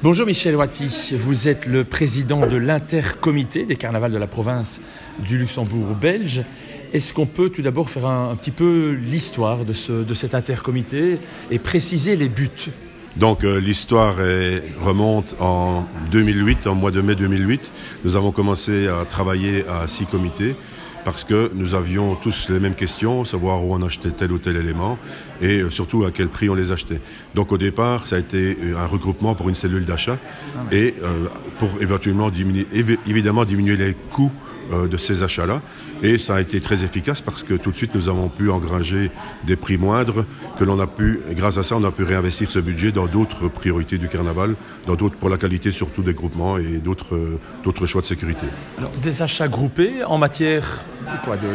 Bonjour Michel Wati, vous êtes le président de l'intercomité des carnavals de la province du Luxembourg belge. Est-ce qu'on peut tout d'abord faire un, petit peu l'histoire de cet intercomité et préciser les buts? Donc euh, l'histoire remonte en 2008, en mois de mai 2008. Nous avons commencé à travailler à six comités parce que nous avions tous les mêmes questions, savoir où on achetait tel ou tel élément et euh, surtout à quel prix on les achetait. Donc au départ, ça a été euh, un regroupement pour une cellule d'achat et euh, pour éventuellement diminuer, évidemment diminuer les coûts de ces achats-là. Et ça a été très efficace parce que tout de suite, nous avons pu engranger des prix moindres, que l'on a pu, grâce à ça, on a pu réinvestir ce budget dans d'autres priorités du carnaval, dans d'autres, pour la qualité surtout des groupements et d'autres, d'autres choix de sécurité. Alors, des achats groupés en matière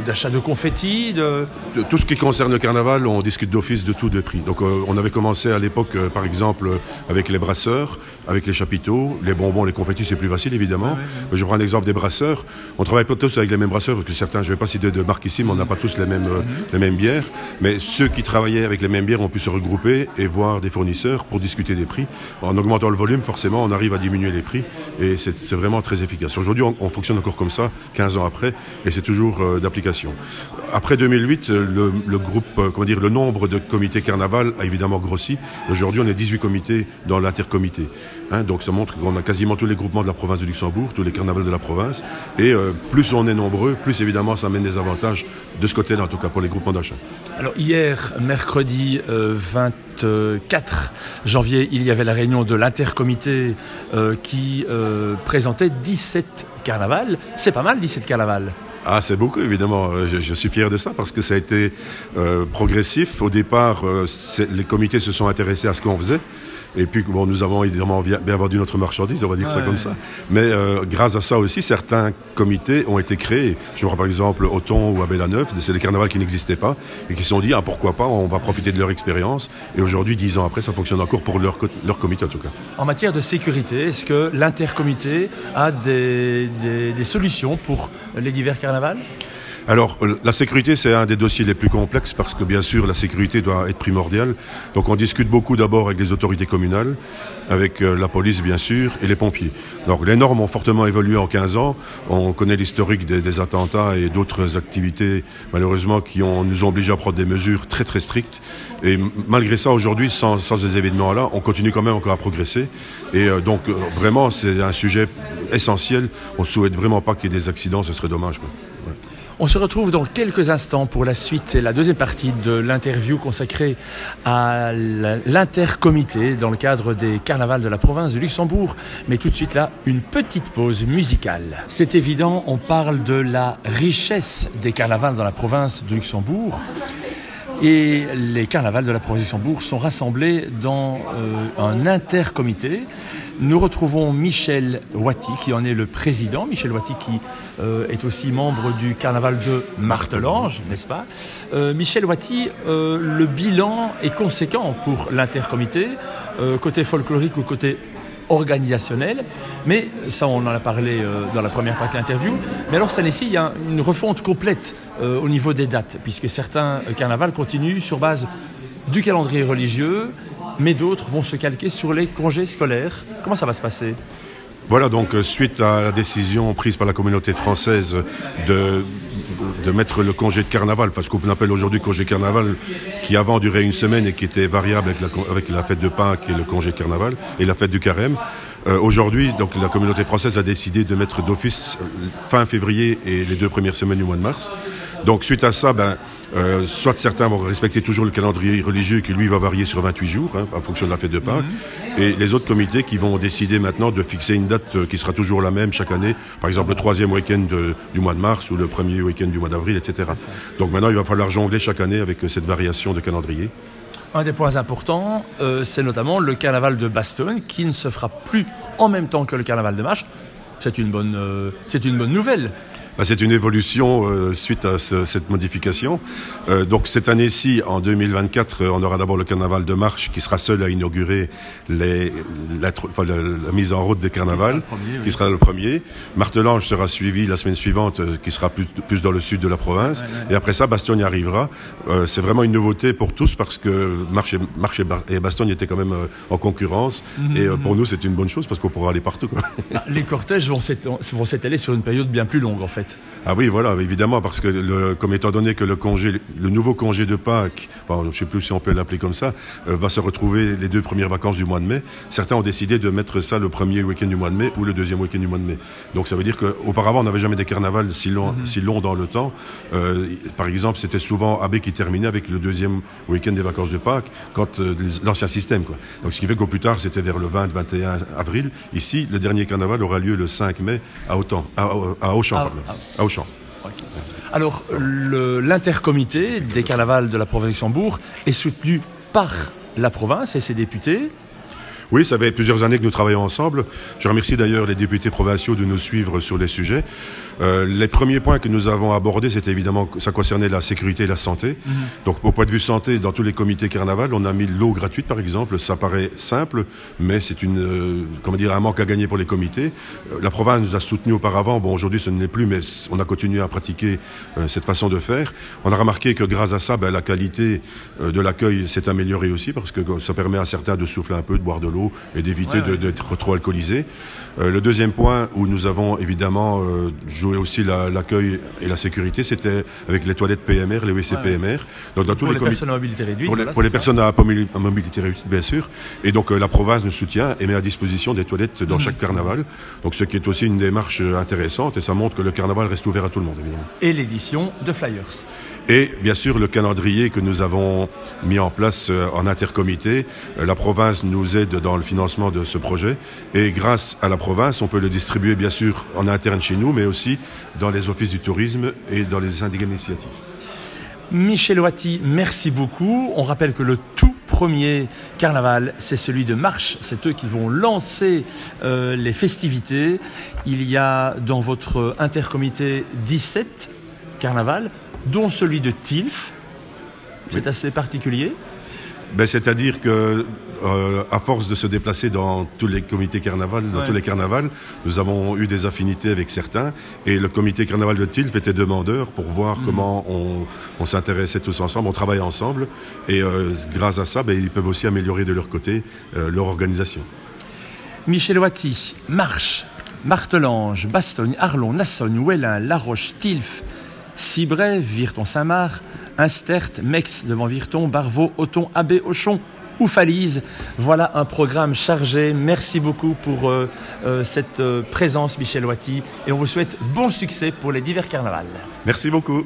d'achat de, de, confettis de... de... Tout ce qui concerne le carnaval, on discute d'office de tout de prix. Donc euh, on avait commencé à l'époque, euh, par exemple, avec les brasseurs, avec les chapiteaux, les bonbons, les confettis, c'est plus facile évidemment. Ah. Je prends un exemple des brasseurs. On travaille pas tous avec les mêmes brasseurs, parce que certains, je ne vais pas citer de marque ici, mais on n'a pas tous les mêmes, euh, les mêmes bières. Mais ceux qui travaillaient avec les mêmes bières ont pu se regrouper et voir des fournisseurs pour discuter des prix. En augmentant le volume, forcément, on arrive à diminuer les prix et c'est vraiment très efficace. Aujourd'hui, on, on, fonctionne encore comme ça, 15 ans après, et c'est toujours euh, d'application. Après 2008, le, le groupe, euh, comment dire, le nombre de comités carnaval a évidemment grossi. Aujourd'hui, on est 18 comités dans l'intercomité. Hein, donc ça montre qu'on a quasiment tous les groupements de la province de Luxembourg, tous les carnavals de la province. Et euh, plus on est nombreux, plus évidemment ça amène des avantages de ce côté-là, en tout cas pour les groupements d'achat. Alors hier, mercredi euh, 24 janvier, il y avait la réunion de l'intercomité euh, qui euh, présentait 17 carnavals. C'est pas mal 17 carnavals. Ah, c'est beaucoup, évidemment. Je, je, suis fier de ça parce que ça a été euh, progressif. Au départ, euh, les comités se sont intéressés à ce qu'on faisait. Et puis, bon, nous avons évidemment bien vendu notre marchandise, on va dire ça comme ça. Mais euh, grâce à ça aussi, certains comités ont été créés. Je vois par exemple Auton ou à Bellaneuf, c'est des carnavals qui n'existaient pas et qui se sont dit, ah, pourquoi pas, on va profiter de leur expérience. Et aujourd'hui, dix ans après, ça fonctionne encore pour leur, leur comité en tout cas. En matière de sécurité, est-ce que l'intercomité a des, des, des solutions pour les divers carnavals carnaval alors, la sécurité, c'est un des dossiers les plus complexes parce que, bien sûr, la sécurité doit être primordiale. Donc, on discute beaucoup d'abord avec les autorités communales, avec euh, la police, bien sûr, et les pompiers. Donc, les normes ont fortement évolué en 15 ans. On connaît l'historique des, attentats et d'autres activités, malheureusement, qui nous ont obligés à prendre des mesures très, très strictes. Et malgré ça, aujourd'hui, sans, ces événements-là, on continue quand même encore à progresser. Et euh, donc, euh, vraiment, c'est un sujet essentiel. On ne souhaite vraiment pas qu'il y ait des accidents, ce serait dommage. On se retrouve dans quelques instants pour la suite et la deuxième partie de l'interview consacrée à l'intercomité dans le cadre des carnavals de la province de Luxembourg. Mais tout de suite là, une petite pause musicale. C'est évident, on parle de la richesse des carnavals dans la province de Luxembourg. Et les carnavals de la province de Luxembourg sont rassemblés dans euh, un intercomité. Nous retrouvons Michel Wati, qui en est le président. Michel Wati, qui euh, est aussi membre du carnaval de Martelange, n'est-ce pas? Euh, Michel Wati, euh, le bilan est conséquent pour l'intercomité, côté folklorique ou côté organisationnel, mais ça on en a parlé dans la première partie de l'interview, mais alors cette année-ci il y a une refonte complète au niveau des dates, puisque certains carnavals continuent sur base du calendrier religieux, mais d'autres vont se calquer sur les congés scolaires. Comment ça va se passer? Voilà donc euh, suite à la décision prise par la communauté française de, mettre le congé de carnaval, enfin ce qu'on appelle aujourd'hui congé carnaval, qui avant durait une semaine et qui était variable avec la, fête de Pâques et le congé carnaval et la fête du carême. Euh, aujourd'hui, donc la communauté française a décidé de mettre d'office euh, fin février et les deux premières semaines du mois de mars. Donc suite à ça, ben, euh, soit certains vont respecter toujours le calendrier religieux qui lui va varier sur 28 jours hein, en fonction de la fête de Pâques, mmh. et les autres comités qui vont décider maintenant de fixer une date euh, qui sera toujours la même chaque année, par exemple le troisième week-end du mois de mars ou le premier week-end du mois d'avril, etc. Donc maintenant il va falloir jongler chaque année avec cette variation de calendrier. Un des points importants, euh, c'est notamment le carnaval de Bastogne qui ne se fera plus en même temps que le carnaval de Mâche. C'est une bonne, euh, c'est une bonne nouvelle. Bah, C'est une évolution euh, suite à ce, cette modification. Euh, donc cette année-ci, en 2024, euh, on aura d'abord le carnaval de Marche qui sera seul à inaugurer les, la, enfin, la, la, mise en route des carnavals, qui sera le premier. Oui. Martelange sera suivi la semaine suivante, qui sera plus, plus, dans le sud de la province. Ouais, ouais, Et après ça, Bastogne arrivera. C'est vraiment une nouveauté pour tous parce que Marche et, Marche et Bastogne étaient quand même en concurrence. -hmm. Et pour nous, c'est une bonne chose parce qu'on pourra aller partout. Quoi. Les cortèges vont s'étaler sur une période bien plus longue en fait. Ah oui, voilà, évidemment, parce que le, comme étant donné que le congé, le nouveau congé de Pâques, enfin, je ne sais plus si on peut l'appeler comme ça, euh, va se retrouver les deux premières vacances du mois de mai. Certains ont décidé de mettre ça le premier week-end du mois de mai ou le deuxième week-end du mois de mai. Donc ça veut dire qu'auparavant, on n'avait jamais des carnavals si longs, mm -hmm. si longs dans le temps. Euh, par exemple, c'était souvent Abbé qui terminait avec le deuxième week-end des vacances de Pâques, quand euh, l'ancien système. Quoi. Donc ce qui fait qu'au plus tard, c'était vers le 20-21 avril. Ici, le dernier carnaval aura lieu le 5 mai à Auchan. À, à Auchan, ah, ah. À. Okay. Alors, l'intercomité des carnavals de la province de Luxembourg est soutenu par la province et ses députés. Oui, ça fait plusieurs années que nous travaillons ensemble. Je remercie d'ailleurs les députés provinciaux de nous suivre sur les sujets. Euh, les premiers points que nous avons abordés, c'était évidemment ça concernait la sécurité et la santé. -hmm. Donc, au point de vue santé, dans tous les comités carnaval, on a mis l'eau gratuite, par exemple. Ça paraît simple, mais c'est une, euh, comment dire, un manque à gagner pour les comités. Euh, la province nous a soutenus auparavant. Bon, aujourd'hui, ce n'est plus, mais on a continué à pratiquer cette façon de faire. On a remarqué que grâce à ça, ben, la qualité de l'accueil s'est améliorée aussi, parce que ça permet à certains de souffler un peu, de boire de l'eau et d'éviter ouais, d'être trop alcoolisé. Euh, le deuxième point où nous avons évidemment euh, joué aussi l'accueil la, et la sécurité, c'était avec les toilettes PMR, les WC PMR. Donc dans tous pour les, les personnes à mobilité réduite. Pour les, voilà, pour les personnes à, à mobilité réduite, bien sûr. Et donc euh, la province nous soutient et met à disposition des toilettes dans mmh. chaque carnaval. Donc ce qui est aussi une démarche intéressante et ça montre que le carnaval reste ouvert à tout le monde, évidemment. Et l'édition de Flyers. Et bien sûr le calendrier que nous avons mis en place en intercomité. La province nous aide dans le financement de ce projet et grâce à la province, on peut le distribuer bien sûr en interne chez nous, mais aussi dans les offices du tourisme et dans les syndicats d'initiative. Michel Wati, merci beaucoup. On rappelle que le tout premier carnaval, c'est celui de Marche. C'est eux qui vont lancer euh, les festivités. Il y a dans votre intercomité 17 carnavals dont celui de Tilf. C'est oui. assez particulier. Ben, C'est-à-dire que euh, à force de se déplacer dans tous les comités carnaval, dans ouais. tous les carnavals, nous avons eu des affinités avec certains. Et le comité carnaval de Tilf était demandeur pour voir mmh. comment on, on s'intéressait tous ensemble, on travaillait ensemble. Et euh, grâce à ça, ben, ils peuvent aussi améliorer de leur côté euh, leur organisation. Michel Wati, Marche, Martelange, Bastogne, Arlon, Nassogne, Ouellin, Laroche, Tilf, Cibray, Virton-Saint-Marc, Instert, Mex devant Virton, Barvaux, Auton, Abbé, Auchon, ou Falise. Voilà un programme chargé. Merci beaucoup pour euh, euh, cette euh, présence, Michel Wati. Et on vous souhaite bon succès pour les divers carnavals. Merci beaucoup.